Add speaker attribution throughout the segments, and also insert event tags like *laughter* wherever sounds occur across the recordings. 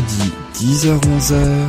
Speaker 1: Mercredi 10h-11h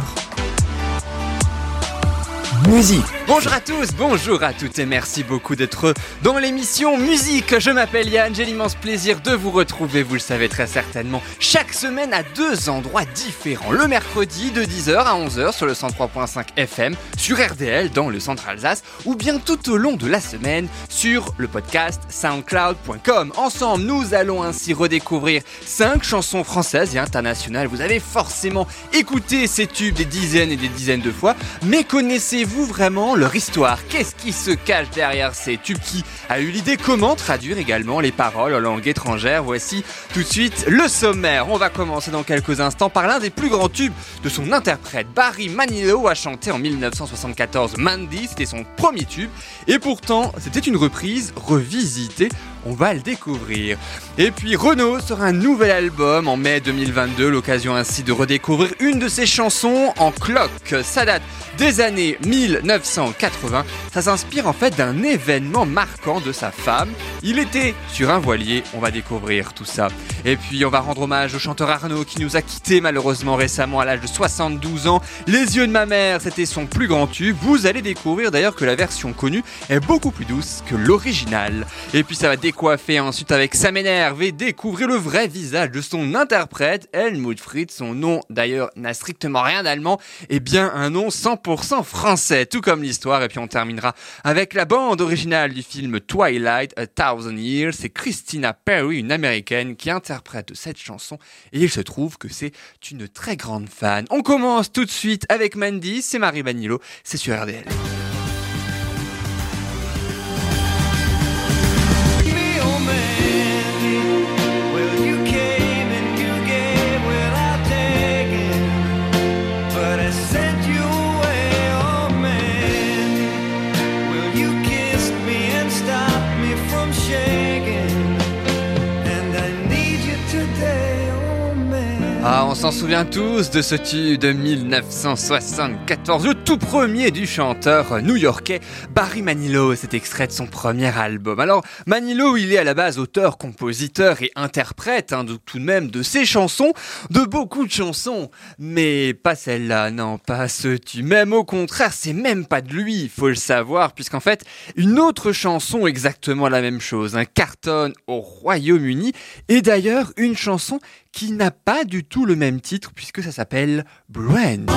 Speaker 1: Musique
Speaker 2: Bonjour à tous, bonjour à toutes et merci beaucoup d'être dans l'émission Musique. Je m'appelle Yann, j'ai l'immense plaisir de vous retrouver, vous le savez très certainement, chaque semaine à deux endroits différents. Le mercredi de 10h à 11h sur le 103.5 FM, sur RDL dans le centre Alsace, ou bien tout au long de la semaine sur le podcast soundcloud.com. Ensemble, nous allons ainsi redécouvrir cinq chansons françaises et internationales. Vous avez forcément écouté ces tubes des dizaines et des dizaines de fois, mais connaissez-vous vraiment leur histoire. Qu'est-ce qui se cache derrière ces tubes Qui a eu l'idée Comment traduire également les paroles en langue étrangère? Voici tout de suite le sommaire. On va commencer dans quelques instants par l'un des plus grands tubes de son interprète. Barry Manilow a chanté en 1974 Mandy, c'était son premier tube. Et pourtant, c'était une reprise revisitée on va le découvrir. Et puis Renault sort un nouvel album en mai 2022, l'occasion ainsi de redécouvrir une de ses chansons en cloque. Ça date des années 1980. Ça s'inspire en fait d'un événement marquant de sa femme. Il était sur un voilier, on va découvrir tout ça. Et puis on va rendre hommage au chanteur Arnaud qui nous a quitté malheureusement récemment à l'âge de 72 ans. Les yeux de ma mère, c'était son plus grand tube. Vous allez découvrir d'ailleurs que la version connue est beaucoup plus douce que l'original. Et puis ça va décoiffer ensuite avec Ça m'énerve et découvrir le vrai visage de son interprète, Helmut Fritz. Son nom d'ailleurs n'a strictement rien d'allemand, et bien un nom 100% français, tout comme l'histoire. Et puis on terminera avec la bande originale du film Twilight, A Thousand Years. C'est Christina Perry, une américaine, qui interprète cette chanson. Et il se trouve que c'est une très grande fan. On commence tout de suite avec Mandy, c'est Marie Vanillo, c'est sur RDL. On s'en souvient tous de ce tube de 1974, le tout premier du chanteur new-yorkais Barry Manilow, cet extrait de son premier album. Alors, Manilow, il est à la base auteur, compositeur et interprète, hein, tout de même de ses chansons, de beaucoup de chansons, mais pas celle-là, non, pas ce tube. Même au contraire, c'est même pas de lui, il faut le savoir, puisqu'en fait, une autre chanson exactement la même chose, un carton au Royaume-Uni, et d'ailleurs une chanson qui n'a pas du tout le même titre puisque ça s'appelle Brand.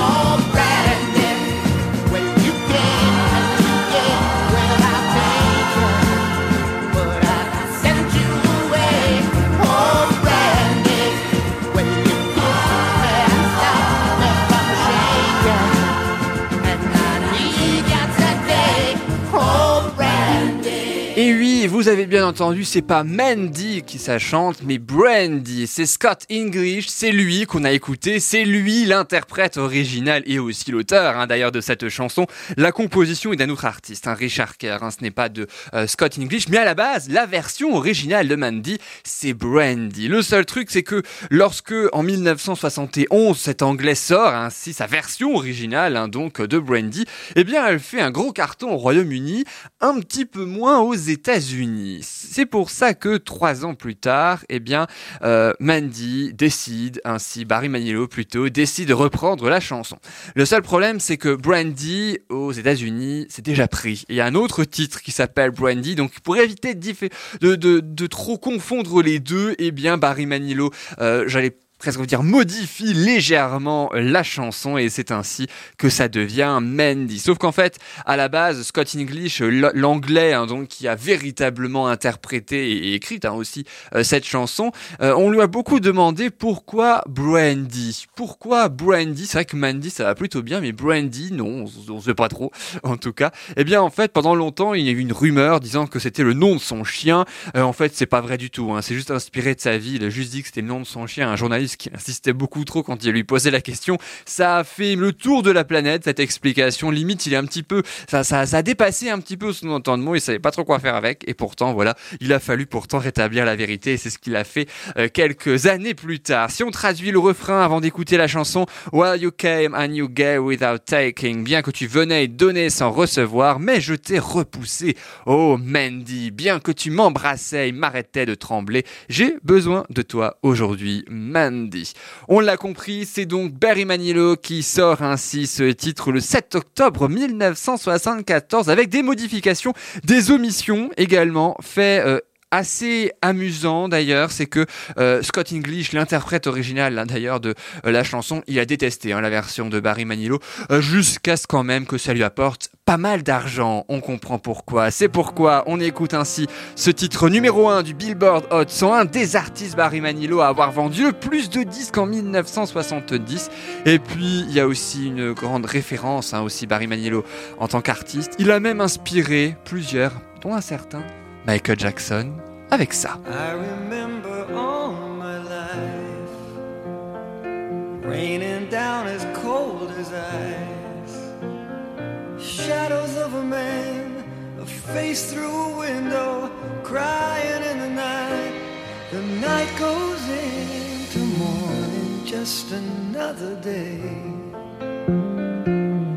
Speaker 2: Vous avez bien entendu, c'est pas Mandy qui ça chante, mais Brandy. C'est Scott English, c'est lui qu'on a écouté, c'est lui l'interprète original et aussi l'auteur hein, d'ailleurs de cette chanson. La composition est d'un autre artiste, un Richard Kerr, hein, ce n'est pas de euh, Scott English, mais à la base, la version originale de Mandy, c'est Brandy. Le seul truc, c'est que lorsque en 1971 cet anglais sort ainsi sa version originale, hein, donc de Brandy, eh bien elle fait un gros carton au Royaume-Uni, un petit peu moins aux États-Unis. C'est pour ça que trois ans plus tard, eh bien, euh, Mandy décide, ainsi Barry Manilow plutôt, décide de reprendre la chanson. Le seul problème, c'est que Brandy aux États-Unis, c'est déjà pris. Il y a un autre titre qui s'appelle Brandy, donc pour éviter de, trop confondre les deux, eh bien, Barry Manilow, euh, j'allais presque dire modifie légèrement la chanson et c'est ainsi que ça devient Mandy. Sauf qu'en fait, à la base, Scott English, l'anglais, hein, donc qui a véritablement interprété et écrit hein, aussi euh, cette chanson, euh, on lui a beaucoup demandé pourquoi Brandy. Pourquoi Brandy? C'est vrai que Mandy ça va plutôt bien, mais Brandy non, on, ne sait pas trop. *laughs* En tout cas, eh bien en fait, pendant longtemps, il y a eu une rumeur disant que c'était le nom de son chien. Euh, en fait, c'est pas vrai du tout. Hein, c'est juste inspiré de sa vie. Il a juste dit que c'était le nom de son chien. Un journaliste parce qu'il insistait beaucoup trop quand il lui posait la question. Ça a fait le tour de la planète, cette explication. Limite, il est un petit peu, ça, a dépassé un petit peu son entendement, il savait pas trop quoi faire avec, et pourtant, voilà, il a fallu pourtant rétablir la vérité, et c'est ce qu'il a fait euh, quelques années plus tard. Si on traduit le refrain avant d'écouter la chanson, Well, you came and you gave without taking, bien que tu venais donnais sans recevoir, mais je t'ai repoussé. Oh, Mandy, bien que tu m'embrassais et m'arrêtais de trembler, j'ai besoin de toi aujourd'hui, Mandy. On l'a compris, c'est donc Barry Manilow qui sort ainsi ce titre le 7 octobre 1974 avec des modifications, des omissions également, fait euh, assez amusant d'ailleurs, c'est que euh, Scott English, l'interprète original hein, d'ailleurs de euh, la chanson, il a détesté hein, la version de Barry Manilow, euh, jusqu'à ce quand même que ça lui apporte pas mal d'argent. On comprend pourquoi. C'est pourquoi on écoute ainsi ce titre numéro 1 du Billboard Hot 101 des artistes Barry Manilow à avoir vendu le plus de disques en 1970. Et puis il y a aussi une grande référence hein, aussi Barry Manilow en tant qu'artiste. Il a même inspiré plusieurs, dont un certain Michael Jackson avec ça.
Speaker 3: I remember all my life raining down as cold as ice. Shadows of a man, a face through a window, crying in the night. The night goes into morning, just another day.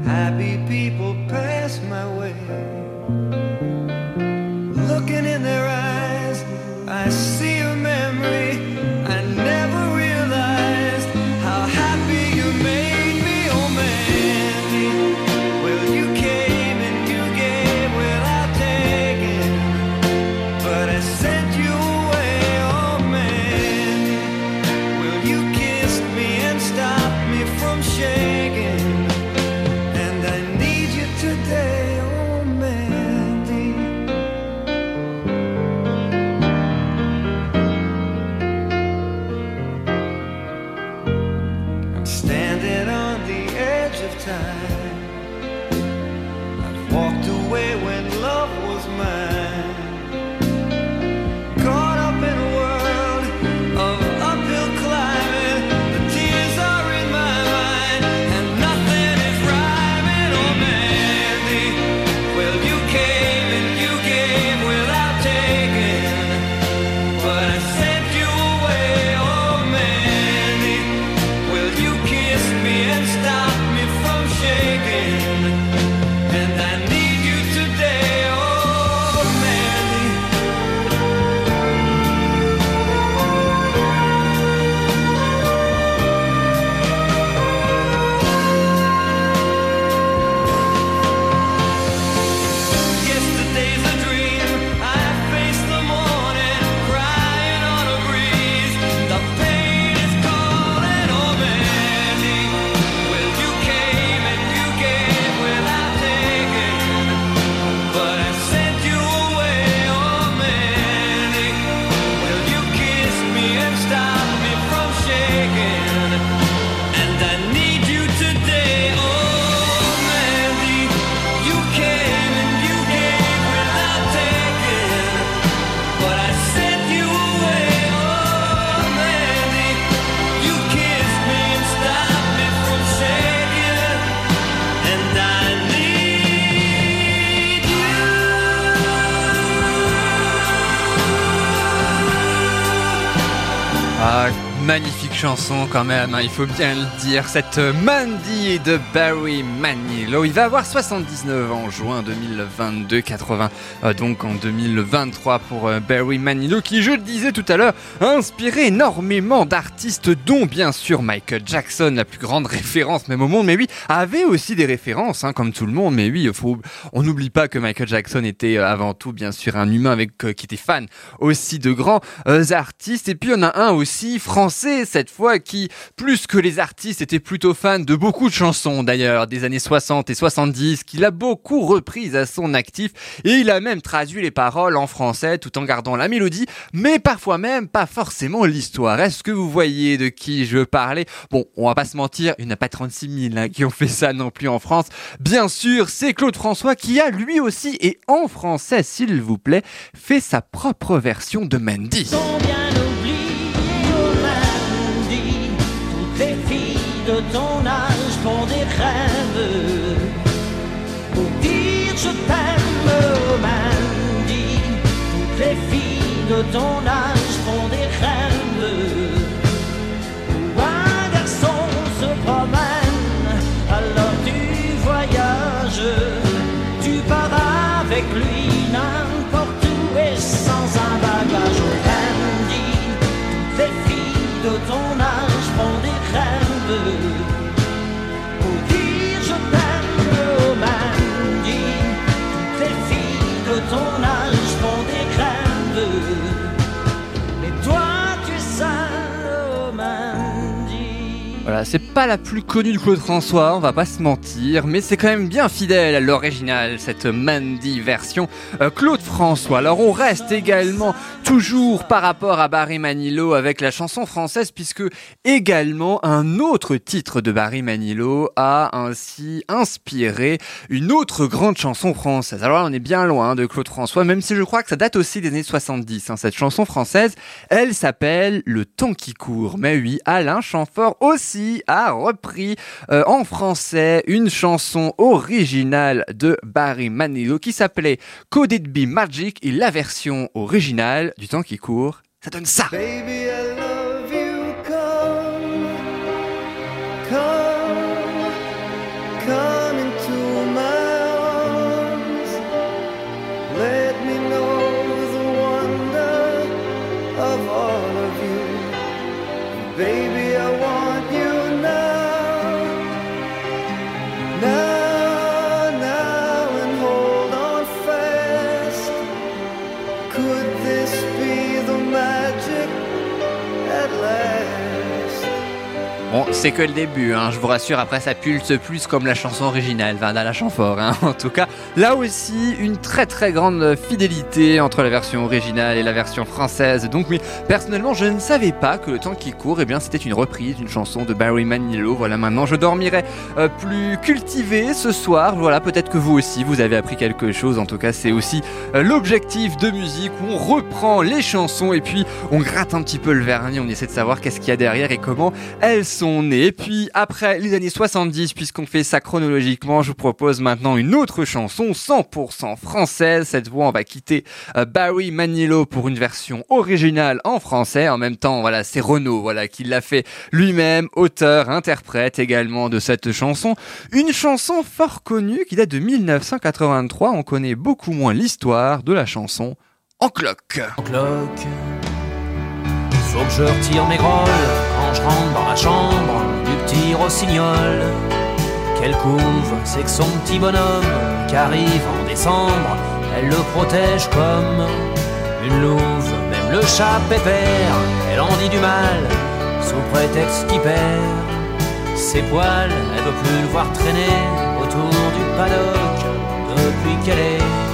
Speaker 3: Happy people pass my way. Looking in their eyes, I see
Speaker 2: chanson quand même, hein, il faut bien le dire. Cette Mandy de Barry Manilow. Il va avoir 79 ans en juin 2022, 80 euh, donc en 2023 pour euh, Barry Manilow qui, je le disais tout à l'heure, a inspiré énormément d'artistes dont bien sûr Michael Jackson, la plus grande référence même au monde. Mais oui, avait aussi des références hein, comme tout le monde. Mais oui, on n'oublie pas que Michael Jackson était euh, avant tout bien sûr un humain avec qui était fan aussi de grands artistes. Et puis on a un aussi français cette fois qui, plus que les artistes, était plutôt fan de beaucoup de chansons d'ailleurs des années 60 et 70 qu'il a beaucoup reprises à son actif et il a même traduit les paroles en français tout en gardant la mélodie, mais parfois même pas forcément l'histoire. Est-ce que vous voyez de qui je parler Bon, on va pas se mentir, il n'y en a pas 36 000 hein, qui ont fait ça non plus en France. Bien sûr, c'est Claude François qui a lui aussi, et en français s'il vous plaît, fait sa propre version de Mandy. don't C'est pas la plus connue de Claude François, on va pas se mentir, mais c'est quand même bien fidèle à l'original, cette Mandy version euh, Claude François. Alors on reste également toujours par rapport à Barry Manilow avec la chanson française, puisque également un autre titre de Barry Manilow a ainsi inspiré une autre grande chanson française. Alors là, on est bien loin de Claude François, même si je crois que ça date aussi des années 70. hein, cette chanson française, elle s'appelle Le temps qui court. Mais oui, Alain Chamfort aussi a repris euh, en français une chanson originale de Barry Manilow qui s'appelait It Be Magic et la version originale du temps qui court, ça donne ça. Bon, c'est que le début, hein, je vous rassure, après ça pulse plus comme la chanson originale, Van la Chamfort. Hein. *laughs* En tout cas, là aussi, une très très grande fidélité entre la version originale et la version française. Donc oui, personnellement, je ne savais pas que Le Temps qui court, eh bien, c'était une reprise d'une chanson de Barry Manilow. Voilà, maintenant, je dormirai euh, plus cultivé ce soir. Voilà, peut-être que vous aussi, vous avez appris quelque chose. En tout cas, c'est aussi euh, l'objectif de musique où on reprend les chansons et puis on gratte un petit peu le vernis, on essaie de savoir qu'est-ce qu'il y a derrière et comment elles sont nées. Puis après les années 70, puisqu'on fait ça chronologiquement, je vous propose maintenant une autre chanson 100% française. Cette fois, on va quitter euh, Barry Manilow pour une version originale en français. En même temps, voilà, c'est Renaud, voilà, qui l'a fait lui-même, auteur, interprète également de cette chanson. Une chanson fort connue qui date de 1983. On connaît beaucoup moins l'histoire de la chanson en cloque.
Speaker 4: en cloque. Faut que je retire mes grolles quand je rentre dans la chambre du petit rossignol. Quelle couve, c'est que son petit bonhomme qui arrive en décembre, elle le protège comme une louve. Même le chat pépère, elle en dit du mal, sous prétexte qu'il perd ses poils. Elle veut plus le voir traîner autour du paddock depuis qu'elle est.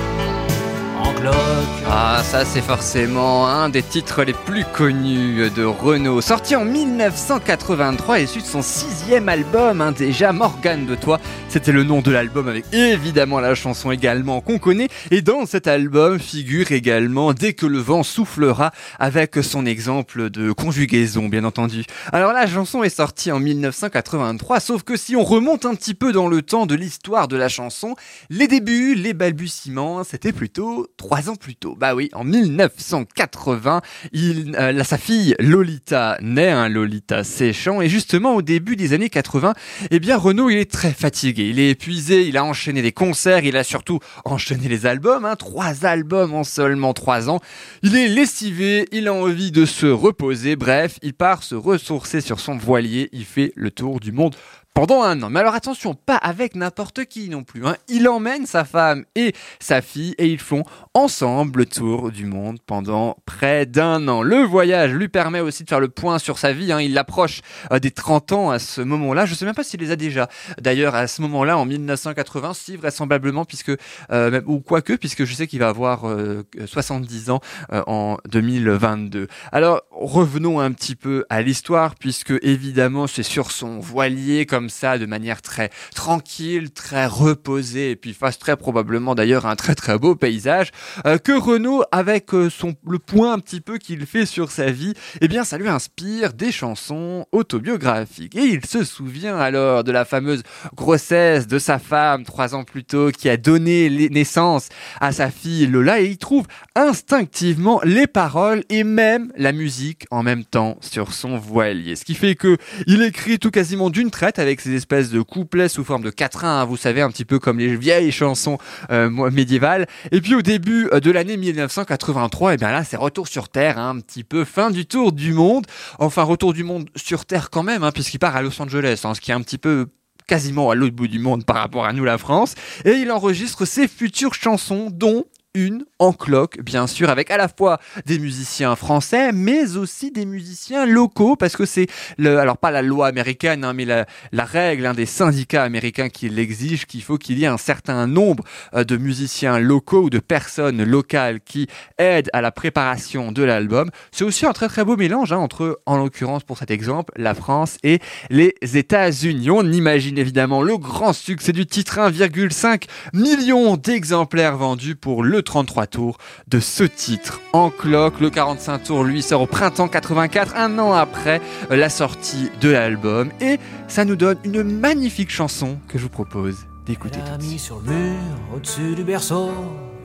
Speaker 2: Ah, ça c'est forcément un des titres les plus connus de Renault. Sorti en 1983, issu de son sixième album, hein, déjà Morgane de toi. C'était le nom de l'album avec évidemment la chanson également qu'on connaît. Et dans cet album figure également Dès que le vent soufflera avec son exemple de conjugaison, bien entendu. Alors la chanson est sortie en 1983, sauf que si on remonte un petit peu dans le temps de l'histoire de la chanson, les débuts, les balbutiements, c'était plutôt trois ans plus tôt. Bah oui, en 1980, il, euh, là, sa fille Lolita naît, un Lolita séchant, et justement au début des années 80, eh bien Renaud il est très fatigué, il est épuisé, il a enchaîné des concerts, il a surtout enchaîné les albums, hein, trois albums en seulement trois ans. Il est lessivé, il a envie de se reposer, bref, il part se ressourcer sur son voilier, il fait le tour du monde pendant un an. Mais alors attention, pas avec n'importe qui non plus. Hein. Il emmène sa femme et sa fille et ils font ensemble le tour du monde pendant près d'un an. Le voyage lui permet aussi de faire le point sur sa vie. Hein. Il approche euh, des 30 ans à ce moment-là. Je sais même pas s'il les a déjà. D'ailleurs, à ce moment-là, en 1980, si vraisemblablement, puisque euh, ou quoique, puisque je sais qu'il va avoir euh, 70 ans euh, en 2022. Alors revenons un petit peu à l'histoire, puisque évidemment c'est sur son voilier comme ça de manière très tranquille, très reposée et puis fasse très probablement d'ailleurs un très très beau paysage euh, que Renaud avec euh, son le point un petit peu qu'il fait sur sa vie, eh bien ça lui inspire des chansons autobiographiques et il se souvient alors de la fameuse grossesse de sa femme trois ans plus tôt qui a donné naissance à sa fille Lola et il trouve instinctivement les paroles et même la musique en même temps sur son voilier. Ce qui fait que il écrit tout quasiment d'une traite avec ces espèces de couplets sous forme de quatrains, hein, vous savez, un petit peu comme les vieilles chansons euh, médiévales. Et puis au début euh, de l'année 1983, et bien là c'est retour sur Terre, hein, un petit peu fin du tour du monde. Enfin retour du monde sur Terre quand même, hein, puisqu'il part à Los Angeles, hein, ce qui est un petit peu quasiment à l'autre bout du monde par rapport à nous la France. Et il enregistre ses futures chansons, dont une en cloque, bien sûr, avec à la fois des musiciens français, mais aussi des musiciens locaux, parce que c'est le, alors pas la loi américaine, hein, mais la, règle hein, des syndicats américains qui l'exige qu'il faut qu'il y ait un certain nombre euh, de musiciens locaux ou de personnes locales qui aident à la préparation de l'album. C'est aussi un très très beau mélange hein, entre, en l'occurrence pour cet exemple, la France et les États-Unis. On imagine évidemment le grand succès du titre 1,5 million d'exemplaires vendus pour le 33 tours de ce titre en cloque. Le 45 tours, lui, sort au printemps 84, un an après la sortie de l'album. Et ça nous donne une magnifique chanson que je vous propose d'écouter
Speaker 4: mis sur le mur, au-dessus du berceau,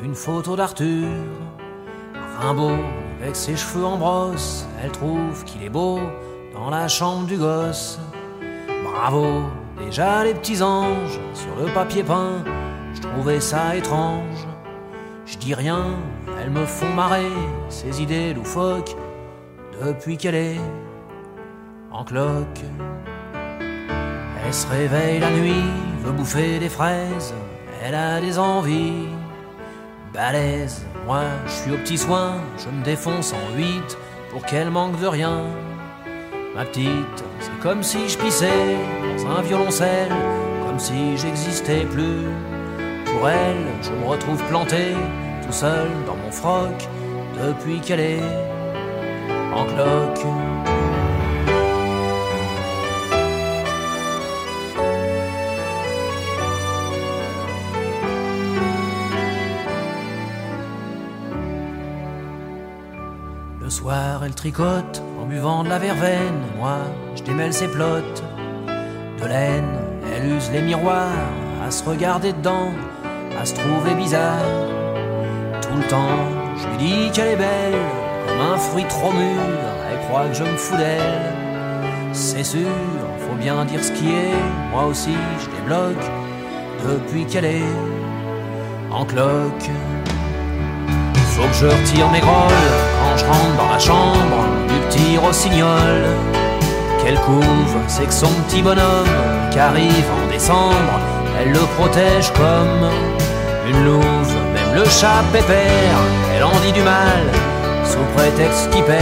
Speaker 4: une photo d'Arthur. Rimbaud, avec ses cheveux en brosse, elle trouve qu'il est beau dans la chambre du gosse. Bravo, déjà les petits anges sur le papier peint, je trouvais ça étrange. Je dis rien, elles me font marrer, ces idées loufoques, depuis qu'elle est en cloque. Elle se réveille la nuit, veut bouffer des fraises, elle a des envies balèzes. Moi, je suis au petit soin, je me défonce en huit pour qu'elle manque de rien. Ma petite, c'est comme si je pissais dans un violoncelle, comme si j'existais plus. Elle, je me retrouve planté, tout seul dans mon froc, depuis qu'elle est en cloque. Le soir, elle tricote en buvant de la verveine. Moi, je démêle ses plottes de laine. Elle use les miroirs à se regarder dedans, à se trouver bizarre. Tout le temps, je lui dis qu'elle est belle, comme un fruit trop mûr. Elle croit que je me fous d'elle. C'est sûr, faut bien dire ce qui est. Moi aussi, je débloque depuis qu'elle est en cloque. Faut que je retire mes grolles quand je rentre dans la chambre du petit rossignol. Qu'elle couve, c'est que son petit bonhomme qui arrive en décembre, elle le protège comme une louve. Même le chat pépère, elle en dit du mal sous prétexte qu'il perd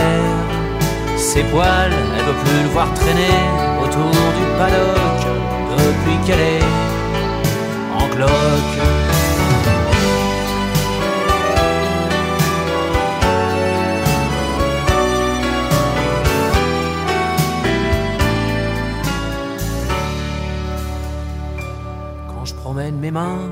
Speaker 4: ses poils. Elle veut plus le voir traîner autour du paddock depuis qu'elle est en cloque. Quand je promène mes mains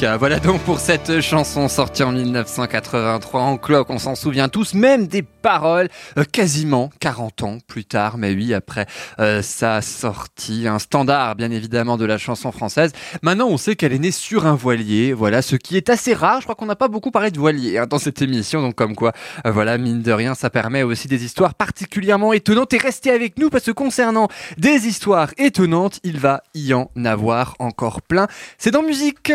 Speaker 2: Voilà donc pour cette chanson sortie en 1983 en cloque, on s'en souvient tous, même des paroles, euh, quasiment 40 ans plus tard, mais oui, après euh, sa sortie, un standard bien évidemment de la chanson française. Maintenant on sait qu'elle est née sur un voilier, voilà, ce qui est assez rare, je crois qu'on n'a pas beaucoup parlé de voilier hein, dans cette émission, donc comme quoi, euh, voilà, mine de rien, ça permet aussi des histoires particulièrement étonnantes. Et restez avec nous parce que concernant des histoires étonnantes, il va y en avoir encore plein. C'est dans musique.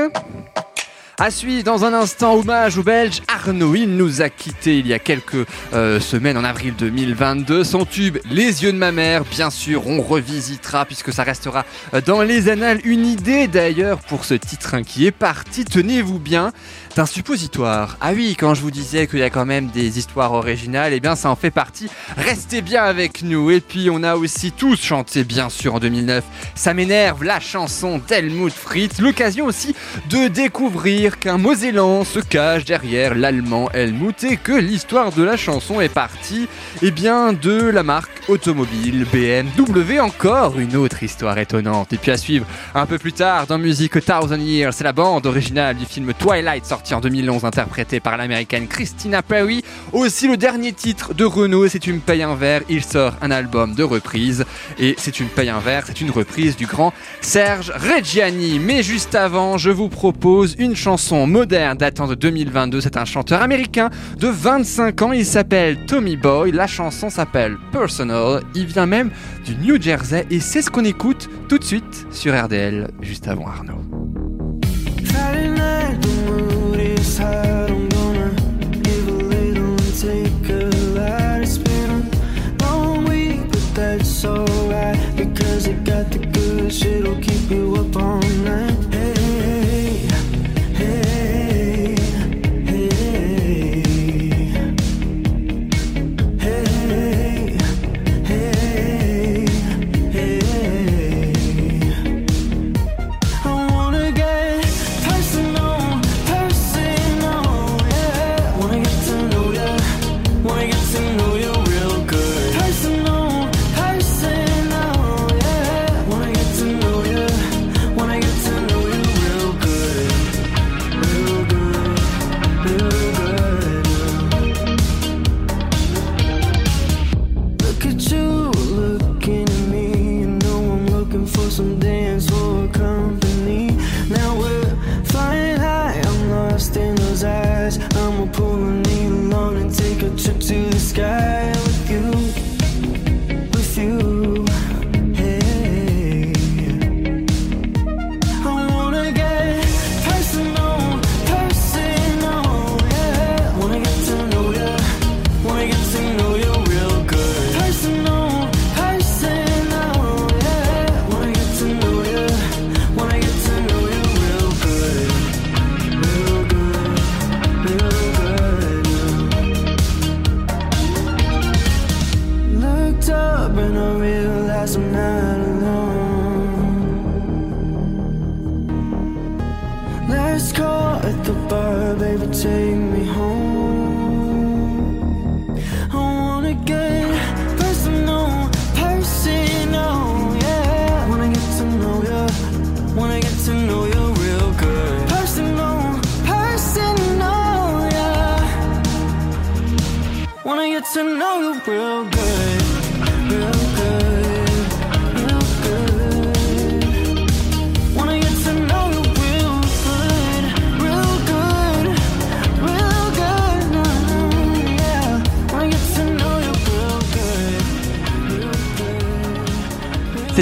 Speaker 2: À suivre dans un instant, hommage au Belge Arnaud. Il nous a quittés il y a quelques euh, semaines, en avril 2022. Son tube, Les yeux de ma mère, bien sûr, on revisitera puisque ça restera euh, dans les annales. Une idée d'ailleurs pour ce titre hein, qui est parti, tenez-vous bien, d'un suppositoire. Ah oui, quand je vous disais qu'il y a quand même des histoires originales, eh bien ça en fait partie. Restez bien avec nous. Et puis on a aussi tous chanté, bien sûr, en 2009. Ça m'énerve, la chanson d'Helmut Fritz. L'occasion aussi de découvrir qu'un Mosellan se cache derrière l'allemand Helmut et que l'histoire de la chanson est partie, eh bien, de la marque automobile BMW. Encore une autre histoire étonnante. Et puis à suivre un peu plus tard dans Musique Thousand Years, c'est la bande originale du film Twilight sorti en 2011 interprété par l'américaine Christina Perry. Aussi le dernier titre de Renault, c'est Tu me payes un verre. Il sort un album de reprise et c'est Tu me payes un verre, c'est une reprise du grand Serge Reggiani. Mais juste avant, je vous propose une chanson moderne datant de 2022. C'est un chanteur américain de 25 ans. Il s'appelle Tommy Boy. La chanson s'appelle Personal. Il vient même du New Jersey et c'est ce qu'on écoute tout de suite sur RDL juste avant Arnaud.
Speaker 3: Because it got the good shit'll keep you up all Last call at the bar, baby, take me home. I wanna get personal, personal, yeah. Wanna get to know ya, wanna get to know you real good. Personal, personal, yeah. Wanna get to know you real good,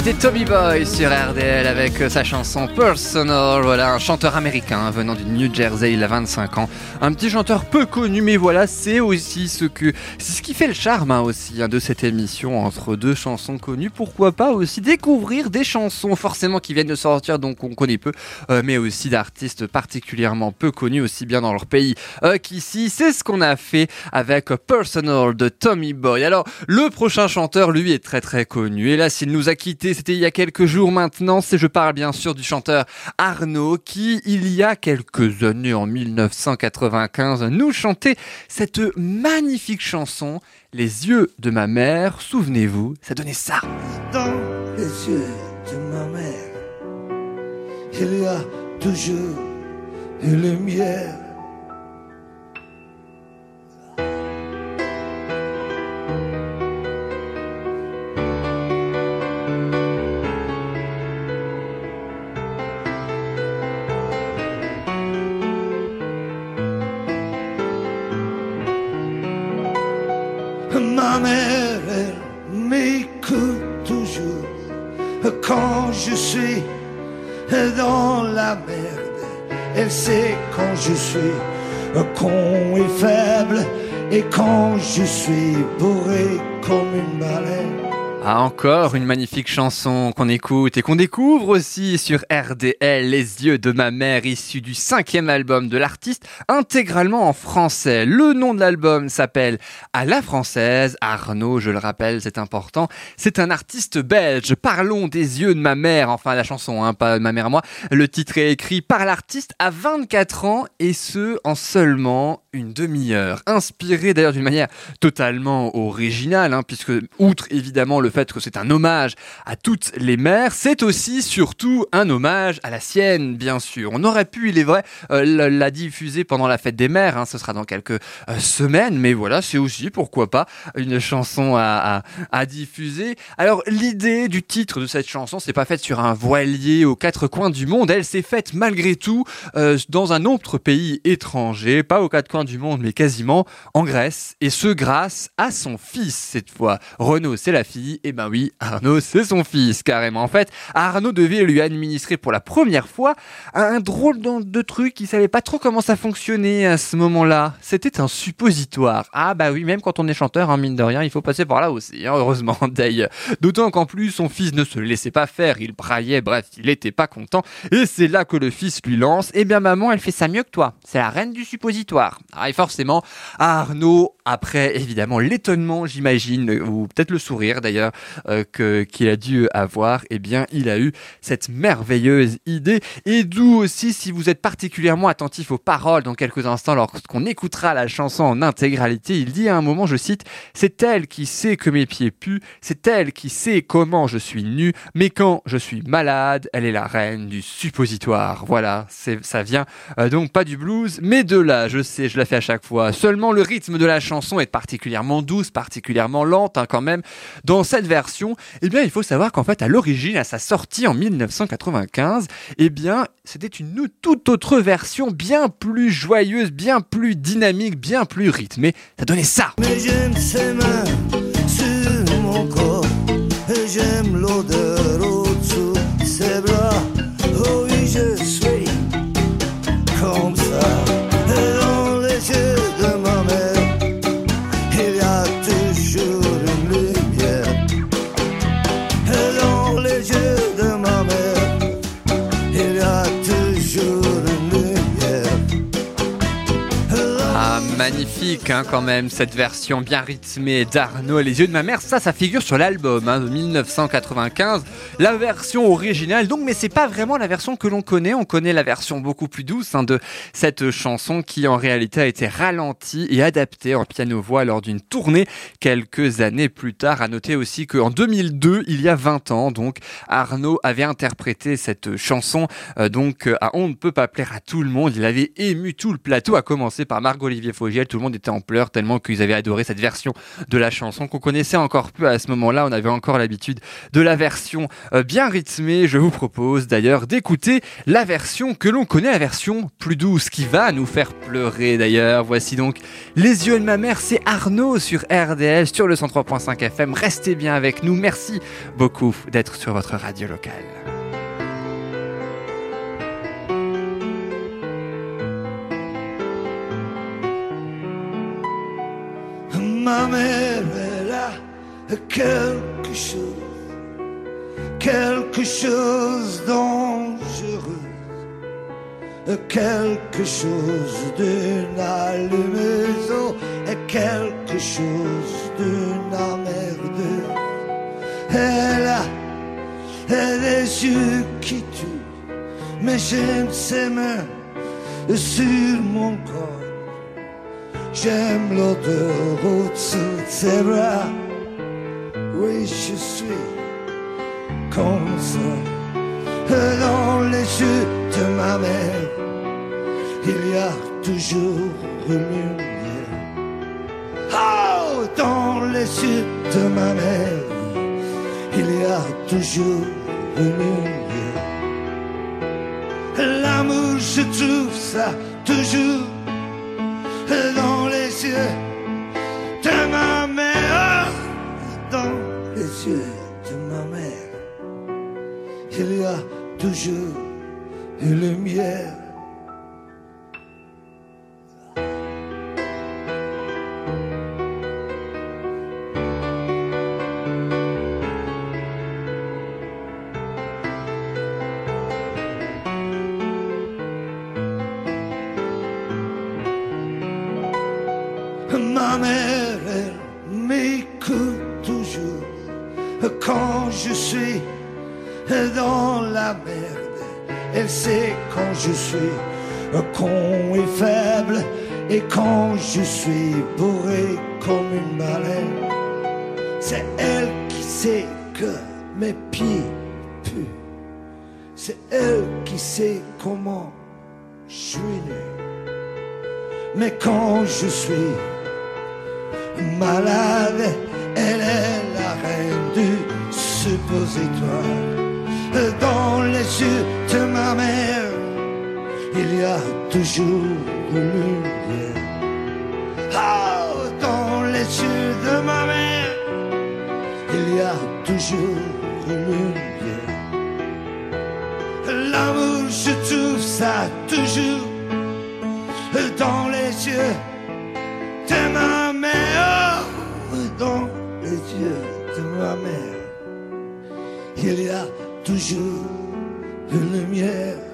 Speaker 2: C'était Tommy Boy sur RDL avec euh, sa chanson Personal. Voilà, un chanteur américain venant du New Jersey, il a 25 ans. Un petit chanteur peu connu, mais voilà, c'est aussi ce que, c'est ce qui fait le charme hein, aussi hein, de cette émission entre deux chansons connues. Pourquoi pas aussi découvrir des chansons forcément qui viennent de sortir, donc on connaît peu, euh, mais aussi d'artistes particulièrement peu connus, aussi bien dans leur pays euh, qu'ici. C'est ce qu'on a fait avec Personal de Tommy Boy. Alors, le prochain chanteur, lui, est très très connu. Et là, s'il nous a quittés, c'était il y a quelques jours maintenant. C'est, je parle bien sûr du chanteur Arnaud, qui, il y a quelques années, en 1995, nous chantait cette magnifique chanson, Les yeux de ma mère. Souvenez-vous, ça donnait ça.
Speaker 5: dans les yeux de ma mère, il y a toujours une lumière. Ma mère, elle m'écoute toujours quand je suis dans la merde. Elle sait quand je suis con et faible et quand je suis bourré comme une baleine.
Speaker 2: Ah, encore une magnifique chanson qu'on écoute et qu'on découvre aussi sur RDL, Les yeux de ma mère, issu du cinquième album de l'artiste, intégralement en français. Le nom de l'album s'appelle À la française. Arnaud, je le rappelle, c'est important. C'est un artiste belge. Parlons des yeux de ma mère. Enfin, la chanson, hein, pas de ma mère à moi. Le titre est écrit par l'artiste à 24 ans et ce, en seulement une demi-heure. Inspiré d'ailleurs d'une manière totalement originale, hein, puisque outre évidemment le fait que c'est un hommage à toutes les mères, c'est aussi surtout un hommage à la sienne, bien sûr. On aurait pu, il est vrai, euh, la, diffuser pendant la fête des mères, hein, ce sera dans quelques euh, semaines, mais voilà, c'est aussi, pourquoi pas, une chanson à diffuser. Alors, l'idée du titre de cette chanson, c'est pas faite sur un voilier aux quatre coins du monde, elle s'est faite malgré tout euh, dans un autre pays étranger, pas aux quatre coins du monde, mais quasiment en Grèce, et ce grâce à son fils cette fois. Renaud, c'est la fille, et ben oui, Arnaud, c'est son fils, carrément. En fait, Arnaud devait lui administrer pour la première fois un drôle de de truc, il savait pas trop comment ça fonctionnait à ce moment-là. C'était un suppositoire. Ah bah oui, même quand on est chanteur, hein, mine de rien, il faut passer par là aussi, hein, heureusement *laughs* d'ailleurs. D'autant qu'en plus, son fils ne se laissait pas faire, il braillait, bref, il était pas content. Et c'est là que le fils lui lance, eh bien maman, elle fait ça mieux que toi. C'est la reine du suppositoire. Ah, et forcément, Arnaud, après évidemment l'étonnement, j'imagine, ou peut-être le sourire d'ailleurs, euh, que qu'il a dû avoir, eh bien il a eu cette merveilleuse idée. Et d'où aussi, si vous êtes particulièrement attentif aux paroles dans quelques instants, lorsqu'on écoutera la chanson en intégralité, il dit à un moment, je cite, c'est elle qui sait que mes pieds puent, c'est elle qui sait comment je suis nu, mais quand je suis malade, elle est la reine du suppositoire. Voilà, ça vient euh, donc pas du blues, mais de là, je sais, je la fais à chaque fois. Seulement le rythme de la chanson est particulièrement douce, particulièrement lente hein, quand même. Dans cette version, eh bien, il faut savoir qu'en fait, à l'origine, à sa sortie en 1995, eh bien, c'était une toute autre version, bien plus joyeuse, bien plus dynamique, bien plus rythmée. Ça donnait
Speaker 5: ça.
Speaker 2: Magnifique hein, quand même, cette version bien rythmée d'Arnaud les yeux de ma mère. Ça, ça figure sur l'album hein, de 1995, la version originale. Donc, mais c'est pas vraiment la version que l'on connaît. On connaît la version beaucoup plus douce hein, de cette chanson qui en réalité a été ralentie et adaptée en piano-voix lors d'une tournée quelques années plus tard. À noter aussi qu'en 2002, il y a 20 ans, donc Arnaud avait interprété cette chanson euh, donc à On ne peut pas plaire à tout le monde. Il avait ému tout le plateau, à commencer par Marc-Olivier Tout le monde était en pleurs tellement qu'ils avaient adoré cette version de la chanson qu'on connaissait encore peu à ce moment-là. On avait encore l'habitude de la version euh, bien rythmée. Je vous propose d'ailleurs d'écouter la version que l'on connaît, la version plus douce qui va nous faire pleurer d'ailleurs. Voici donc Les yeux de ma mère, c'est Arnaud sur RDL sur le 103.5 FM. Restez bien avec nous. Merci beaucoup d'être sur votre radio locale.
Speaker 5: Ma mère, elle a quelque chose, quelque chose dangereux, quelque chose d'une allumeuse et quelque chose d'une emmerdeuse. Elle a elle des yeux qui tuent, mais j'aime ses mains sur mon corps. J'aime l'odeur au-dessous de ses bras. Oui, je suis comme ça. Dans les yeux de ma mère, il y a toujours une lumière. Oh, dans les yeux de ma mère, il y a toujours une lumière. L'amour, je trouve ça toujours dans les yeux de ma mère. Dans les yeux de ma mère, il y a toujours une lumière. Elle sait quand je suis con et faible et quand je suis bourré comme une baleine. C'est elle qui sait que mes pieds puent. C'est elle qui sait comment je suis nu. Mais quand je suis malade, elle est la reine du suppositoire. Dans les yeux de ma mère, il y a toujours une lumière. Oh, dans les yeux de ma mère, il y a toujours une lumière. L'amour, je trouve ça toujours dans les yeux de ma mère. Dans les yeux de ma mère, il y a toujours une lumière.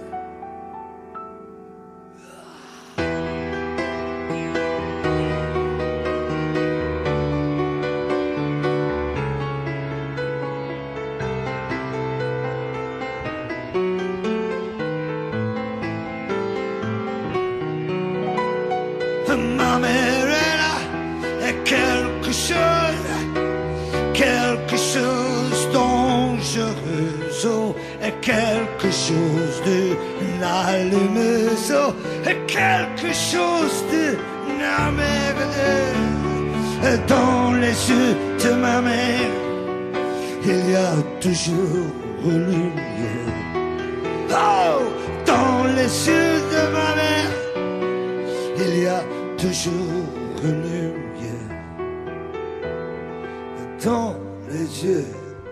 Speaker 5: Dans les yeux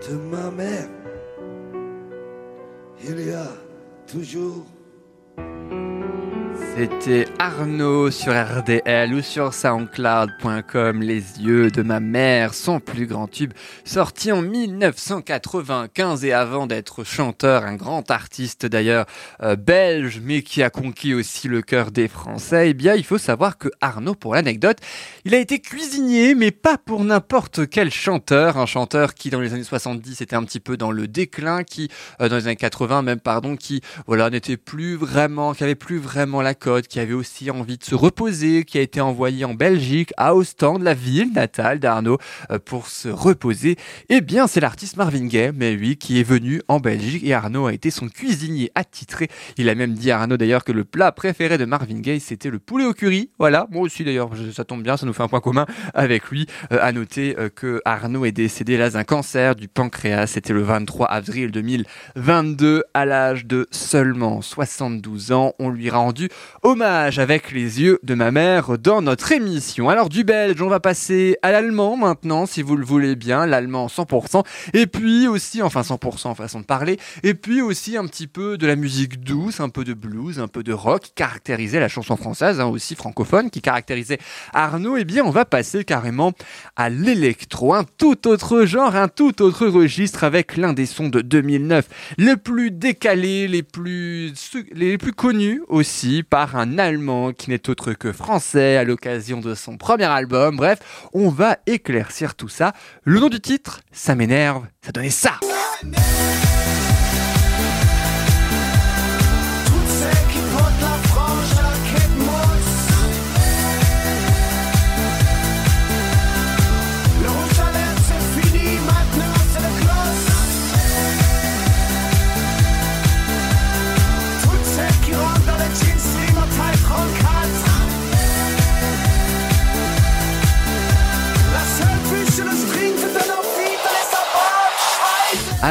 Speaker 5: de ma mère. Il y a toujours
Speaker 2: C'était Arnaud sur RDL ou sur soundcloud.com, Les yeux de ma mère, son plus grand tube, sorti en 1995 et avant d'être chanteur, un grand artiste d'ailleurs euh, belge, mais qui a conquis aussi le cœur des Français, eh bien il faut savoir que Arnaud, pour l'anecdote, il a été cuisinier, mais pas pour n'importe quel chanteur, un chanteur qui dans les années 70 était un petit peu dans le déclin, qui euh, dans les années 80 même, pardon, qui voilà n'était plus vraiment, qui avait plus vraiment la qui avait aussi envie de se reposer, qui a été envoyé en Belgique, à Ostende, la ville natale d'Arnaud, euh, pour se reposer. Eh bien, c'est l'artiste Marvin Gaye, mais lui, qui est venu en Belgique et Arnaud a été son cuisinier attitré. Il a même dit à Arnaud d'ailleurs que le plat préféré de Marvin Gaye, c'était le poulet au curry. Voilà, moi aussi d'ailleurs, ça tombe bien, ça nous fait un point commun avec lui. Euh, à noter euh, que Arnaud est décédé là d'un cancer du pancréas. C'était le 23 avril 2022 à l'âge de seulement 72 ans. On lui a rendu hommage avec les yeux de ma mère dans notre émission. Alors du belge, on va passer à l'allemand maintenant, si vous le voulez bien, l'allemand 100%, et puis aussi, enfin 100% en façon de parler, et puis aussi un petit peu de la musique douce, un peu de blues, un peu de rock, qui caractérisait la chanson française, hein, aussi francophone, qui caractérisait Arnaud, et bien on va passer carrément à l'électro, un tout autre genre, un tout autre registre avec l'un des sons de 2009, les plus décalés, les plus, les plus connus aussi par un Allemand qui n'est autre que français à l'occasion de son premier album. Bref, on va éclaircir tout ça. Le nom du titre, ça m'énerve, ça donnait ça.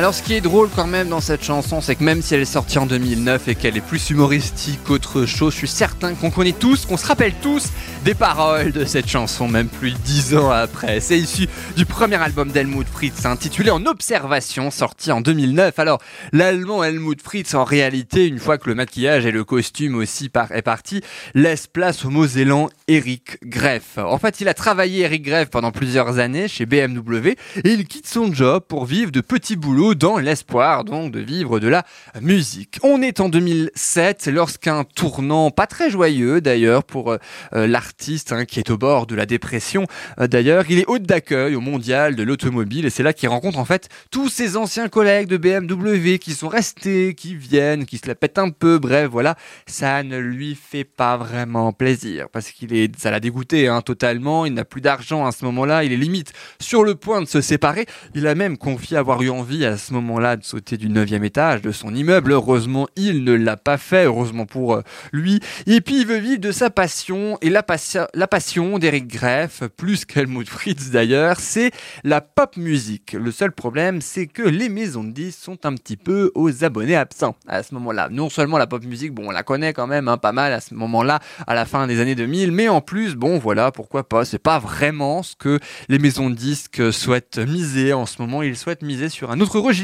Speaker 2: Alors ce qui est drôle quand même dans cette chanson, c'est que même si elle est sortie en 2009 et qu'elle est plus humoristique qu'autre chose, je suis certain qu'on connaît tous, qu'on se rappelle tous des paroles de cette chanson, même plus de 10 ans après. C'est issu du premier album d'Helmut Fritz, intitulé En Observation, sorti en 2009. Alors, l'allemand Helmut Fritz, en réalité, une fois que le maquillage et le costume aussi est parti, laisse place au Mosellan Eric Greff. En fait, il a travaillé Eric Greff pendant plusieurs années chez BMW et il quitte son job pour vivre de petits boulots boulot dans l'espoir donc de vivre de la musique. On est en 2007 lorsqu'un tournant pas très joyeux d'ailleurs pour euh, euh, l'artiste hein, qui est au bord de la dépression. Euh, d'ailleurs, il est hôte d'accueil au mondial de l'automobile et c'est là qu'il rencontre en fait tous ses anciens collègues de BMW qui sont restés, qui viennent, qui se la pètent un peu. Bref, voilà, ça ne lui fait pas vraiment plaisir parce qu'il est, ça l'a dégoûté hein, totalement. Il n'a plus d'argent à ce moment-là. Il est limite sur le point de se séparer. Il a même confié avoir eu envie à ce moment-là de sauter du neuvième étage de son immeuble. Heureusement, il ne l'a pas fait. Heureusement pour euh, lui. Et puis, il veut vivre de sa passion. Et la, passion, la passion d'Eric Greff, plus qu'Helmut Fritz d'ailleurs, c'est la pop musique. Le seul problème, c'est que les maisons de disques sont un petit peu aux abonnés absents à ce moment-là. Non seulement la pop musique, bon, on la connaît quand même hein, pas mal à ce moment-là, à la fin des années 2000, mais en plus, bon, voilà, pourquoi pas. C'est pas vraiment ce que les maisons de disques souhaitent miser en ce moment. Ils souhaitent miser sur un autre registre,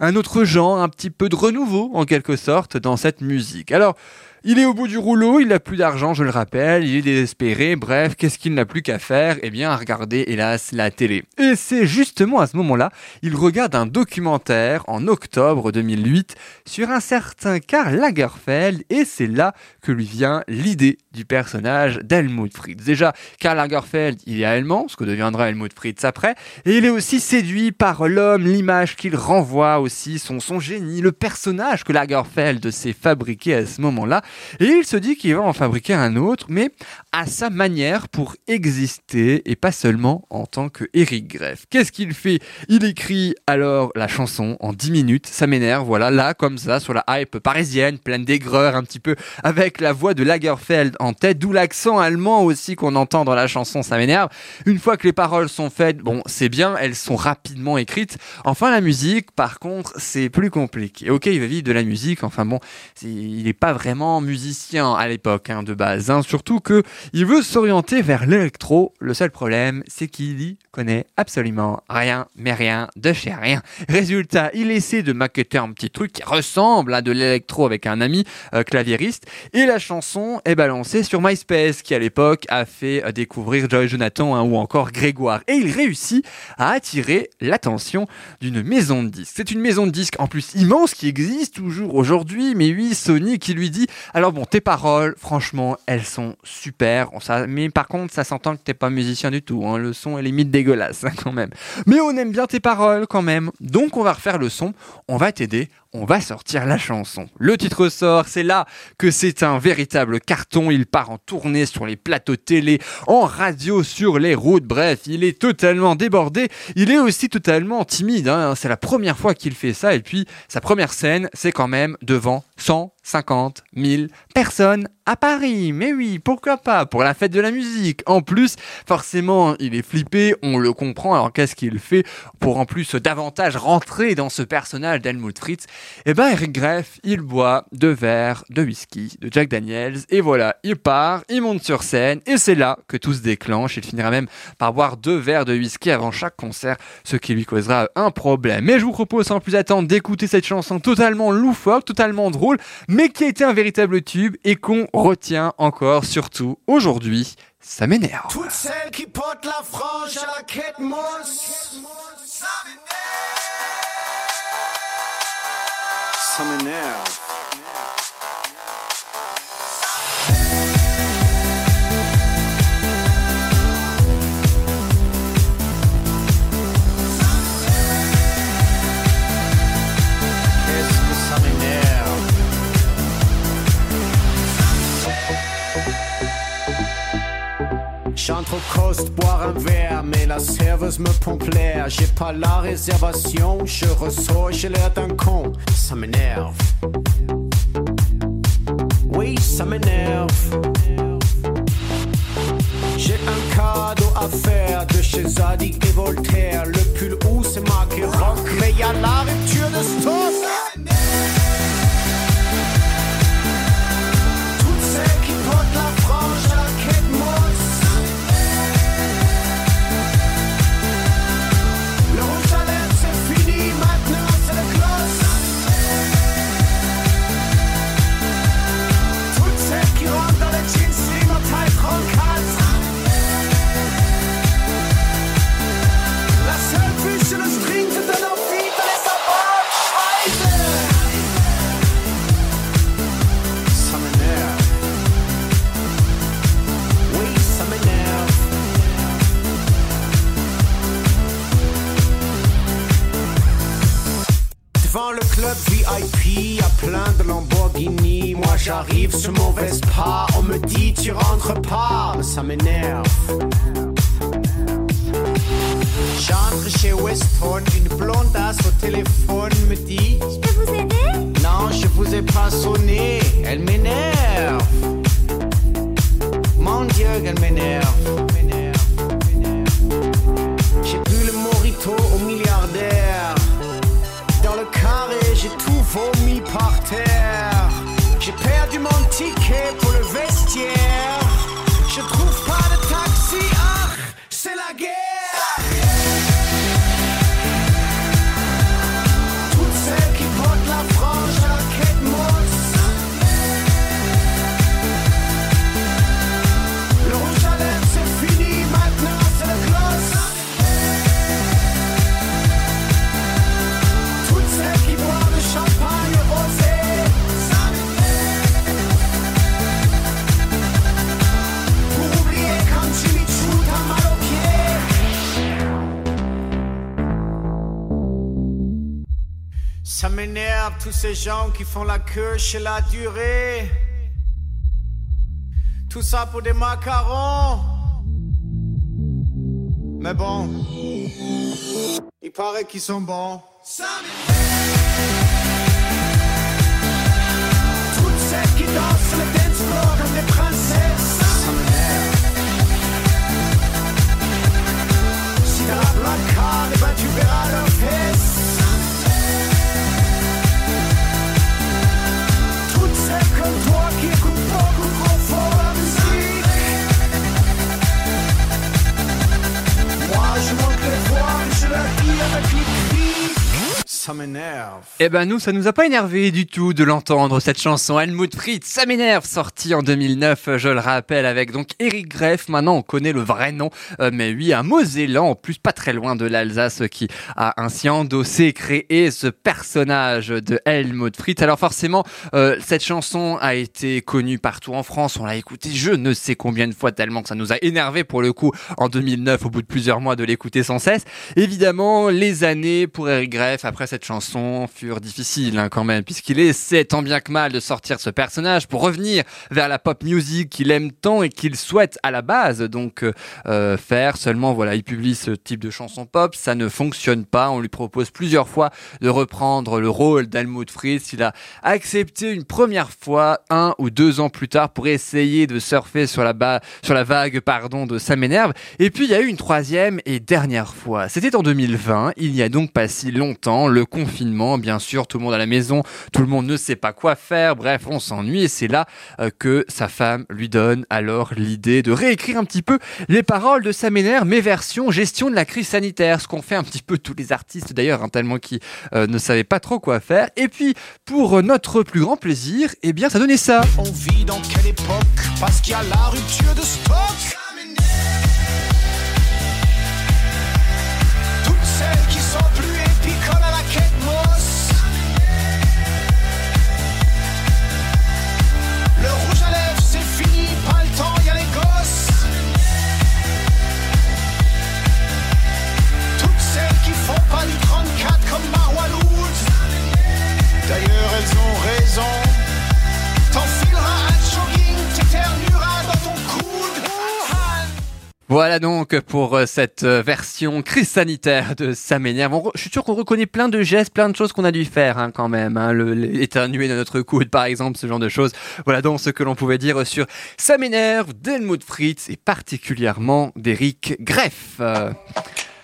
Speaker 2: un autre genre, un petit peu de renouveau en quelque sorte dans cette musique. Alors, il est au bout du rouleau, il n'a plus d'argent, je le rappelle, il est désespéré, bref, qu'est-ce qu'il n'a plus qu'à faire? Eh bien, à regarder, hélas, la télé. Et c'est justement à ce moment-là, il regarde un documentaire en octobre 2008 sur un certain Karl Lagerfeld, et c'est là que lui vient l'idée du personnage d'Helmut Fritz. Déjà, Karl Lagerfeld, il est allemand, ce que deviendra Helmut Fritz après, et il est aussi séduit par l'homme, l'image qu'il renvoie aussi, son, son génie, le personnage que Lagerfeld s'est fabriqué à ce moment-là, et il se dit qu'il va en fabriquer un autre, mais à sa manière pour exister et pas seulement en tant que Eric Greff. Qu'est-ce qu'il fait? Il écrit alors la chanson en 10 minutes, ça m'énerve, voilà, là comme ça, sur la hype parisienne, pleine d'aigreur un petit peu, avec la voix de Lagerfeld en tête, d'où l'accent allemand aussi qu'on entend dans la chanson, ça m'énerve. Une fois que les paroles sont faites, bon, c'est bien, elles sont rapidement écrites. Enfin, la musique, par contre, c'est plus compliqué. Ok, il va vivre de la musique, enfin bon, il n'est pas vraiment musicien à l'époque hein, de base, hein. surtout que il veut s'orienter vers l'électro. Le seul problème, c'est qu'il y connaît absolument rien, mais rien de chez rien. Résultat, il essaie de maqueter un petit truc qui ressemble à de l'électro avec un ami euh, claviériste, et la chanson est balancée sur MySpace, qui à l'époque a fait euh, découvrir Joy Jonathan hein, ou encore Grégoire, et il réussit à attirer l'attention d'une maison de disques. C'est une maison de disques en plus immense qui existe toujours aujourd'hui, mais oui, Sony qui lui dit alors bon, tes paroles, franchement, elles sont super, mais par contre, ça s'entend que t'es pas musicien du tout, hein, le son est limite dégueulasse hein, quand même. Mais on aime bien tes paroles quand même, donc on va refaire le son, on va t'aider, on va sortir la chanson. Le titre sort, c'est là que c'est un véritable carton. Il part en tournée sur les plateaux télé, en radio, sur les routes. Bref, il est totalement débordé. Il est aussi totalement timide. hein. C'est la première fois qu'il fait ça. Et puis, sa première scène, c'est quand même devant 150 000 personnes à Paris. Mais oui, pourquoi pas? Pour la fête de la musique. En plus, forcément, il est flippé. On le comprend. Alors, qu'est-ce qu'il fait pour en plus davantage rentrer dans ce personnage d'Helmut Fritz? Eh ben, Eric Greff, il boit deux verres de whisky de Jack Daniels, et voilà, il part, il monte sur scène, et c'est là que tout se déclenche. Il finira même par boire deux verres de whisky avant chaque concert, ce qui lui causera un problème. Mais je vous propose sans plus attendre d'écouter cette chanson totalement loufoque, totalement drôle, mais qui a été un véritable tube et qu'on retient encore, surtout aujourd'hui. Ça m'énerve.
Speaker 5: Toutes celles qui portent la frange à la quête mousse. Ça m'énerve. Qu'est-ce J'entre au cost boire un verre, mais la serveuse me pompe l'air. J'ai pas la réservation, je ressors, j'ai l'air d'un con. Ça m'énerve. Oui, ça m'énerve. J'ai un cadeau à faire de chez Zadig et Voltaire. Le pull où c'est marqué rock, mais y a la rupture de stock.
Speaker 6: Ça m'énerve tous ces gens qui font la queue chez la durée. Tout ça pour des macarons. Mais bon, il paraît qu'ils sont bons. Toutes celles qui dansent sur le dance comme des princesses. Ça. Si t'as la black card, eh ben tu verras leurs fesses. Toutes celles
Speaker 2: Eh ben nous, ça nous a pas énervé du tout de l'entendre cette chanson Helmut Fritz, ça m'énerve, sortie en 2009, je le rappelle, avec donc Eric Greff. Maintenant, on connaît le vrai nom, euh, mais oui, un Mosellan, en plus pas très loin de l'Alsace, qui a ainsi endossé créé ce personnage de Helmut Fritz. Alors forcément, euh, cette chanson a été connue partout en France, on l'a écoutée je ne sais combien de fois tellement que ça nous a énervé pour le coup en 2009, au bout de plusieurs mois de l'écouter sans cesse. Évidemment, les années pour Eric Greff après cette chanson furent difficiles hein, quand même, puisqu'il essaie tant bien que mal de sortir ce personnage pour revenir vers la pop music qu'il aime tant et qu'il souhaite à la base donc euh, euh, faire. Seulement voilà, il publie ce type de chanson pop, ça ne fonctionne pas. On lui propose plusieurs fois de reprendre le rôle d'Helmut Fritz. Il a accepté une première fois, un ou deux ans plus tard, pour essayer de surfer sur la, ba- sur la vague pardon, de Ça m'énerve. Et puis il y a eu une troisième et dernière fois. C'était en 2020, il n'y a donc pas si longtemps, le confinement, bien sûr, tout le monde à la maison, tout le monde ne sait pas quoi faire, bref, on s'ennuie et c'est là euh, que sa femme lui donne alors l'idée de réécrire un petit peu les paroles de Sa m'énerve, mais version gestion de la crise sanitaire, ce qu'ont fait un petit peu tous les artistes d'ailleurs, hein, tellement qui euh, ne savaient pas trop quoi faire. Et puis, pour notre plus grand plaisir, eh bien, ça donnait ça.
Speaker 6: On vit dans quelle époque? Parce qu'il y a la rupture de.
Speaker 2: Voilà donc pour euh, cette euh, version crise sanitaire de Ça m'énerve. Je suis sûr qu'on reconnaît plein de gestes, plein de choses qu'on a dû faire hein, quand même. Hein, éternuer dans notre coude par exemple, ce genre de choses. Voilà donc ce que l'on pouvait dire sur Ça m'énerve d'Helmut Fritz et particulièrement d'Eric Greff.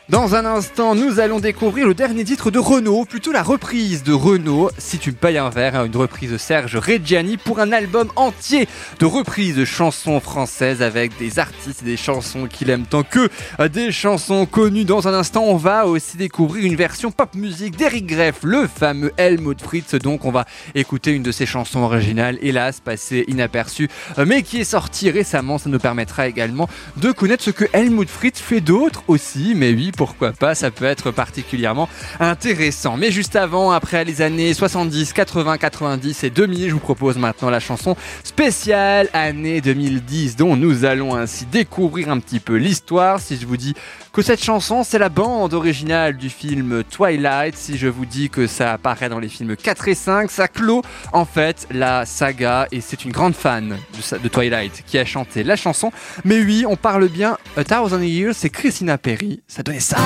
Speaker 2: Dans un instant, nous allons découvrir le dernier titre de Renault, plutôt la reprise de Renault, Si tu me payes un verre, hein, une reprise de Serge Reggiani pour un album entier de reprises de chansons françaises avec des artistes et des chansons qu'il aime tant que des chansons connues. Dans un instant, on va aussi découvrir une version pop musique d'Eric Greff, le fameux Helmut Fritz. Donc, on va écouter une de ses chansons originales, hélas passée inaperçue, euh, mais qui est sortie récemment. Ça nous permettra également de connaître ce que Helmut Fritz fait d'autre aussi. Mais oui, pourquoi pas, ça peut être particulièrement intéressant. Mais juste avant, après les années 70, 80, 90 et 2000, je vous propose maintenant la chanson spéciale année 2010 dont nous allons ainsi découvrir un petit peu l'histoire. Si je vous dis que cette chanson, c'est la bande originale du film Twilight, si je vous dis que ça apparaît dans les films 4 et 5, ça clôt en fait la saga et c'est une grande fan de, Twilight qui a chanté la chanson. Mais oui, on parle bien A Thousand Years, c'est Christina Perry, ça donnait ça.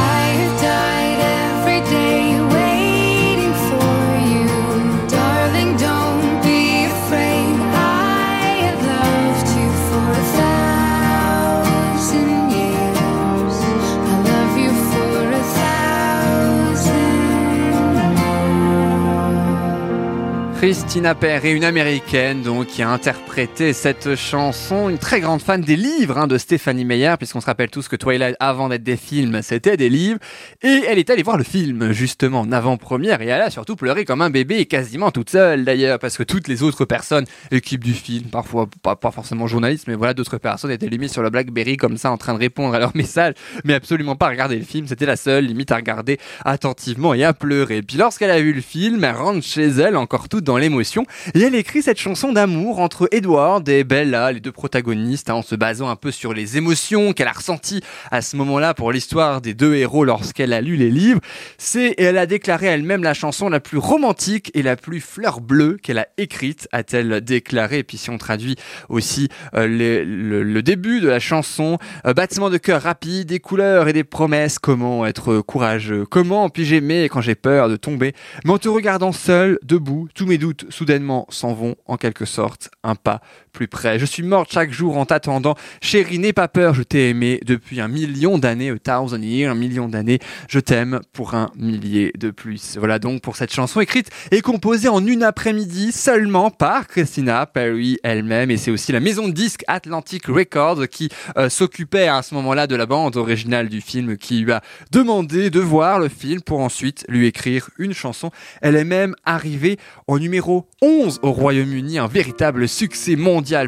Speaker 2: Christina Perry, une américaine donc qui a interprété cette chanson, une très grande fan des livres hein, de Stéphanie Meyer, puisqu'on se rappelle tous que Twilight, avant d'être des films, c'était des livres, et elle est allée voir le film justement en avant-première, et elle a surtout pleuré comme un bébé, quasiment toute seule d'ailleurs, parce que toutes les autres personnes, équipe du film, parfois pas, forcément journalistes, mais voilà, d'autres personnes étaient limite sur le BlackBerry comme ça en train de répondre à leurs *laughs* messages, mais absolument pas à regarder le film, c'était la seule limite à regarder attentivement et à pleurer. Puis lorsqu'elle a vu le film, elle rentre chez elle encore toute l'émotion et elle écrit cette chanson d'amour entre Edward et Bella, les deux protagonistes, hein, en se basant un peu sur les émotions qu'elle a ressenties à ce moment-là pour l'histoire des deux héros lorsqu'elle a lu les livres. C'est elle a déclaré elle-même la chanson la plus romantique et la plus fleur bleue qu'elle a écrite, a-t-elle déclaré. Et puis si on traduit aussi euh, le début de la chanson, euh, battement de cœur rapide, des couleurs et des promesses, comment être courageux, comment puis-je aimer quand j'ai peur de tomber, mais en te regardant seul, debout, tous mes doutes soudainement s'en vont en quelque sorte un pas plus près. Je suis morte chaque jour en t'attendant. Chérie, n'aie pas peur, je t'ai aimé depuis un million d'années, a thousand years, un million d'années. Je t'aime pour un millier de plus. Voilà donc pour cette chanson écrite et composée en une après-midi seulement par Christina Perry elle-même. Et c'est aussi la maison de disques Atlantic Records qui euh, s'occupait à ce moment-là de la bande originale du film qui lui a demandé de voir le film pour ensuite lui écrire une chanson. Elle est même arrivée au numéro 11 au Royaume-Uni, un véritable succès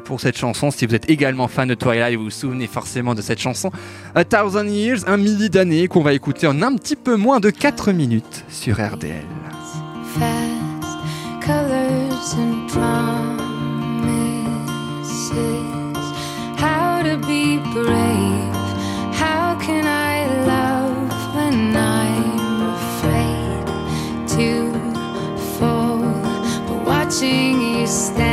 Speaker 2: pour cette chanson. Si vous êtes également fan de Twilight, vous vous souvenez forcément de cette chanson. A Thousand Years, un millier d'années qu'on va écouter en un petit peu moins de 4 minutes sur RDL.
Speaker 7: fast colors and promises how to be brave how can i love when i'm afraid to fall? But watching you stand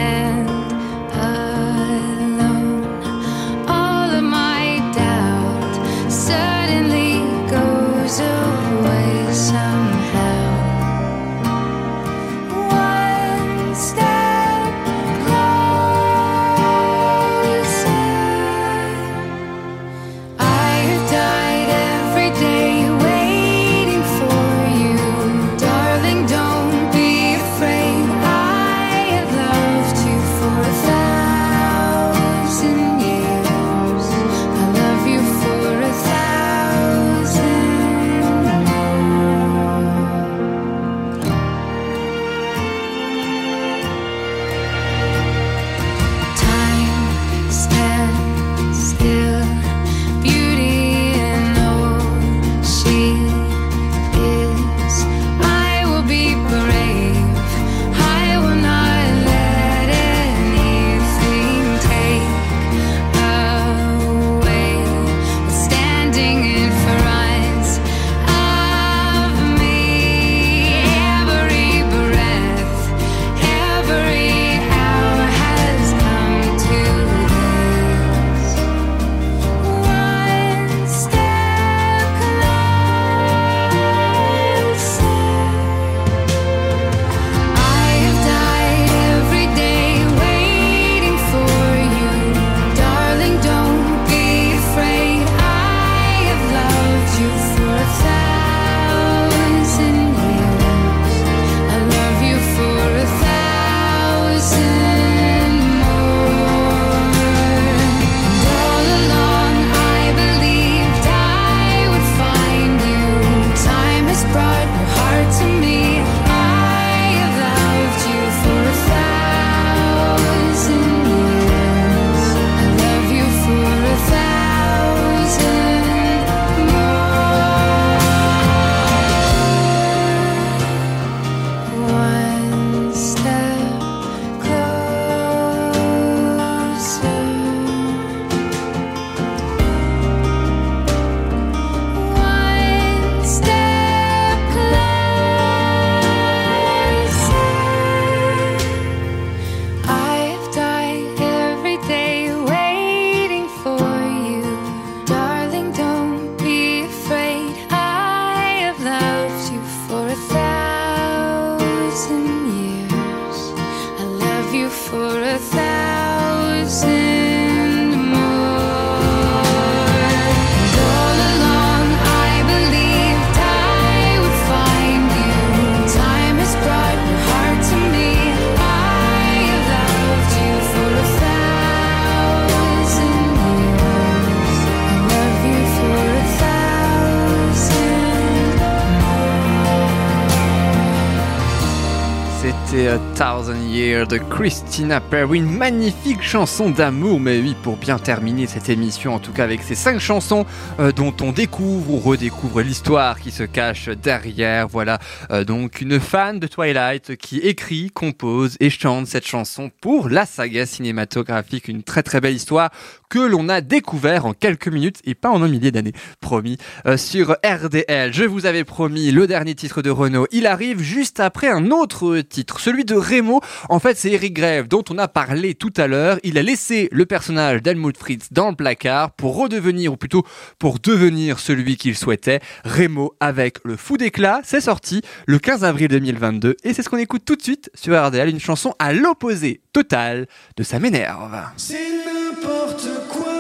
Speaker 2: C'était A Thousand Years de Christina Perry, une magnifique chanson d'amour, mais oui, pour bien terminer cette émission, en tout cas avec ces cinq chansons euh, dont on découvre ou redécouvre l'histoire qui se cache derrière. Voilà, euh, donc une fan de Twilight qui écrit, compose et chante cette chanson pour la saga cinématographique, une très très belle histoire que l'on a découvert en quelques minutes et pas en un millier d'années, promis, euh, sur RDL. Je vous avais promis le dernier titre de Renault. Il arrive juste après un autre titre, celui de Remo. En fait, c'est Eric Grève dont on a parlé tout à l'heure. Il a laissé le personnage d'Helmut Fritz dans le placard pour redevenir, ou plutôt pour devenir celui qu'il souhaitait. Remo avec le fou d'éclat, c'est sorti le 15 avril 2022 et c'est ce qu'on écoute tout de suite sur RDL, une chanson à l'opposé total de Ça m'énerve.
Speaker 5: C'est n'importe quoi.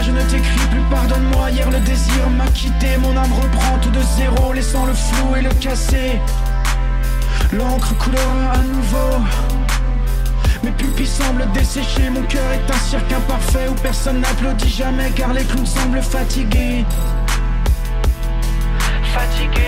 Speaker 8: Je ne t'écris plus, pardonne-moi. Hier le désir m'a quitté, mon âme reprend tout de zéro, laissant le flou et le cassé. L'encre coulera à nouveau. Mes pupilles semblent desséchées, mon cœur est un cirque imparfait où personne n'applaudit jamais car les clowns semblent fatigués. Fatigués.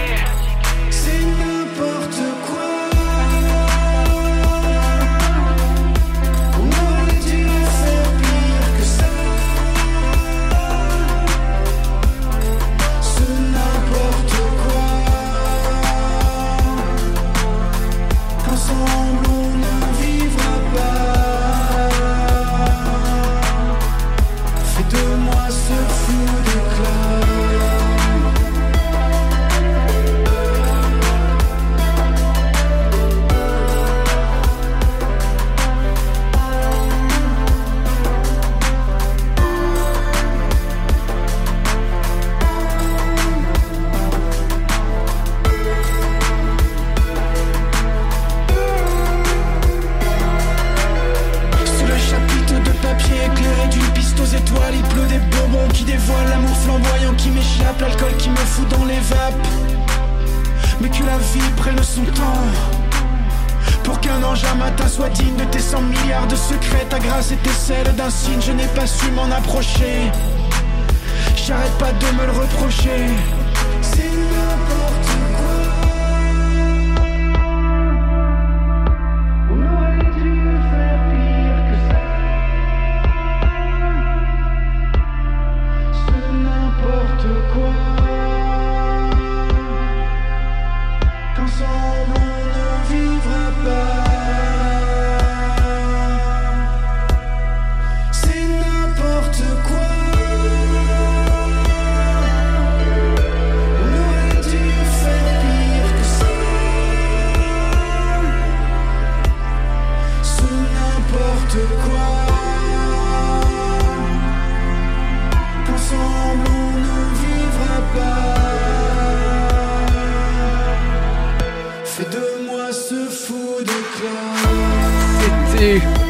Speaker 5: D'éclat.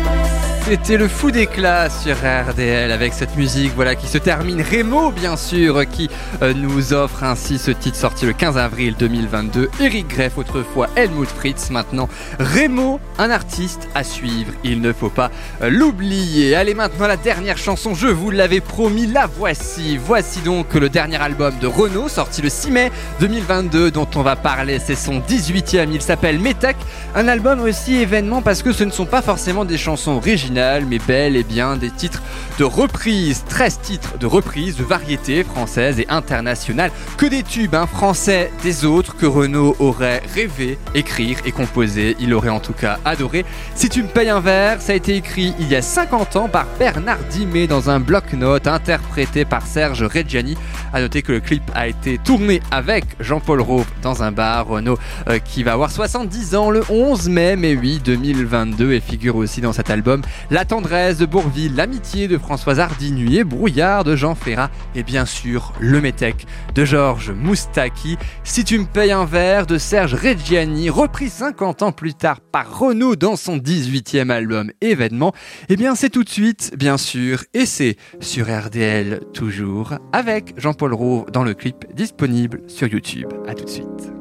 Speaker 2: C'était le fou d'éclat sur RDL avec cette musique voilà qui se termine. Remo bien sûr qui euh, nous offre ainsi ce titre sorti le 15 avril 2022 Eric Greff autrefois Helmut Fritz maintenant Remo un artiste à suivre. Il ne faut pas euh, l'oublier. Allez maintenant la dernière chanson. Je vous l'avais promis la voici. Voici donc le dernier album de Renault sorti le 6 mai 2022 dont on va parler. C'est son 18e il s'appelle Metac un album aussi événement parce que ce ne sont pas forcément des chansons originales, mais bel et bien des titres de reprises. 13 titres de reprises, de variétés françaises et internationales. Que des tubes hein, français des autres que Renaud aurait rêvé écrire et composer. Il aurait en tout cas adoré. Si tu me payes un verre, ça a été écrit il y a 50 ans par Bernard Dimet dans un bloc-notes interprété par Serge Reggiani. À noter que le clip a été tourné avec Jean-Paul Rauve dans un bar. Renaud euh, qui va avoir 70 ans le 11 mai, mais oui, 2022 et figure aussi dans cet album La tendresse de Bourville, l'amitié de Françoise et Brouillard de Jean Ferrat et bien sûr Le Métèque de Georges Moustaki. Si tu me payes un verre de Serge Reggiani, repris 50 ans plus tard par Renaud dans son 18e album Événement, eh bien c'est tout de suite, bien sûr, et c'est sur RDL toujours, avec Jean-Paul Rouve dans le clip disponible sur YouTube. À tout de suite.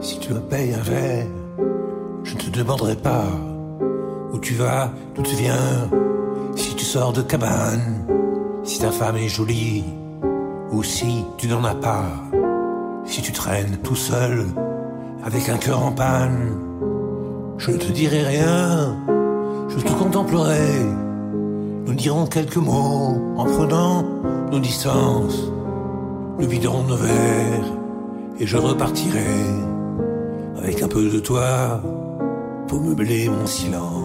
Speaker 4: Si tu me payes un verre, je ne te demanderai pas où tu vas, d'où tu viens, si tu sors de cabane, si ta femme est jolie, ou si tu n'en as pas, si tu traînes tout seul, avec un cœur en panne. Je ne te dirai rien, je te contemplerai. Nous dirons quelques mots en prenant nos distances. Nous viderons nos verres et je repartirai avec un peu de toi pour meubler mon silence.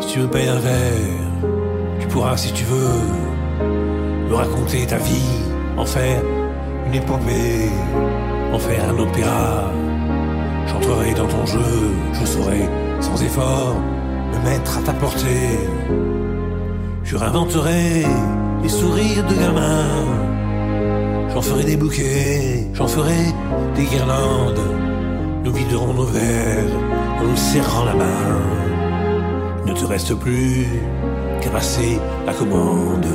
Speaker 4: Si tu me payes un verre, tu pourras, si tu veux, me raconter ta vie, en faire une épopée, en faire un opéra. J'entrerai dans ton jeu, je saurai, sans effort, me mettre à ta portée. Je réinventerai les sourires de gamin. J'en ferai des bouquets, j'en ferai des guirlandes. Nous viderons nos verres en nous serrant la main. Il ne te reste plus qu'à passer la commande.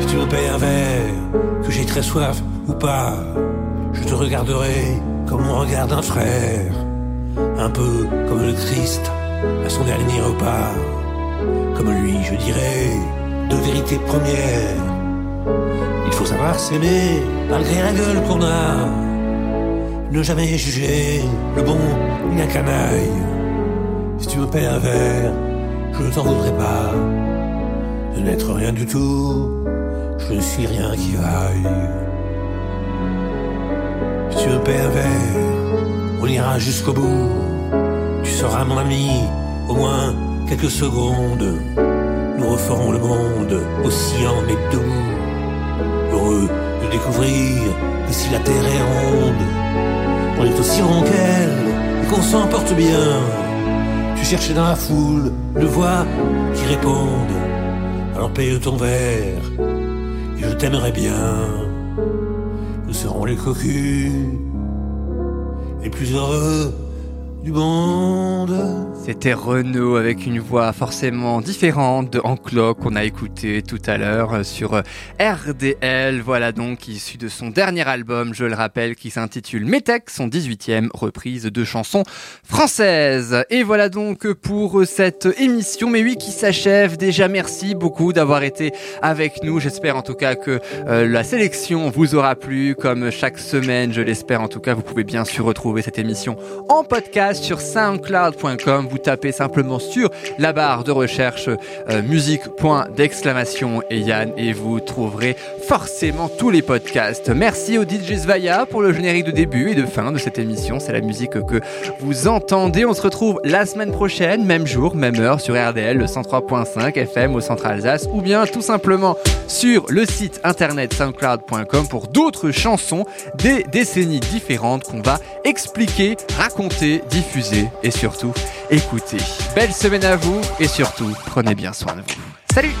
Speaker 4: Si tu me payes un verre, que j'ai très soif ou pas, je te regarderai comme on regarde un frère. Un peu comme le Christ à son dernier repas. Comme lui, je dirais, de vérité première. Il faut savoir s'aimer malgré la gueule qu'on a. Ne jamais juger le bon ni la canaille. Si tu me payes un verre, je ne t'en voudrais pas. De n'être rien du tout, je ne suis rien qui vaille. Si tu me payes un verre, on ira jusqu'au bout. Tu seras mon ami, au moins quelques secondes. Nous referons le monde, oscillant mais debout. Heureux de découvrir que si la terre est ronde, on est aussi rond qu'elle et qu'on s'en porte bien. Tu cherchais dans la foule de voix qui répondent. Alors paye ton verre et je t'aimerai bien. Nous serons les cocus les plus heureux
Speaker 2: C'était Renaud avec une voix forcément différente de Enclo qu'on a écouté tout à l'heure euh, sur euh, RDL. Voilà donc issu de son dernier album, je le rappelle, qui s'intitule Métèque, son 18e reprise de chansons françaises. Et voilà donc pour cette émission, mais oui, qui s'achève déjà. Merci beaucoup d'avoir été avec nous. J'espère en tout cas que euh, la sélection vous aura plu, comme chaque semaine, je l'espère en tout cas. Vous pouvez bien sûr retrouver cette émission en podcast sur soundcloud.com. Vous tapez simplement sur la barre de recherche euh, musique point d'exclamation et Yann et vous trouverez forcément tous les podcasts. Merci au DJ Svaya pour le générique de début et de fin de cette émission. C'est la musique que vous entendez. On se retrouve la semaine prochaine, même jour, même heure sur RDL, le 103.5 FM au centre Alsace ou bien tout simplement sur le site internet soundcloud.com pour d'autres chansons des décennies différentes qu'on va expliquer, raconter, diffuser et surtout écouter. Belle semaine à vous et surtout prenez bien soin de vous. Salut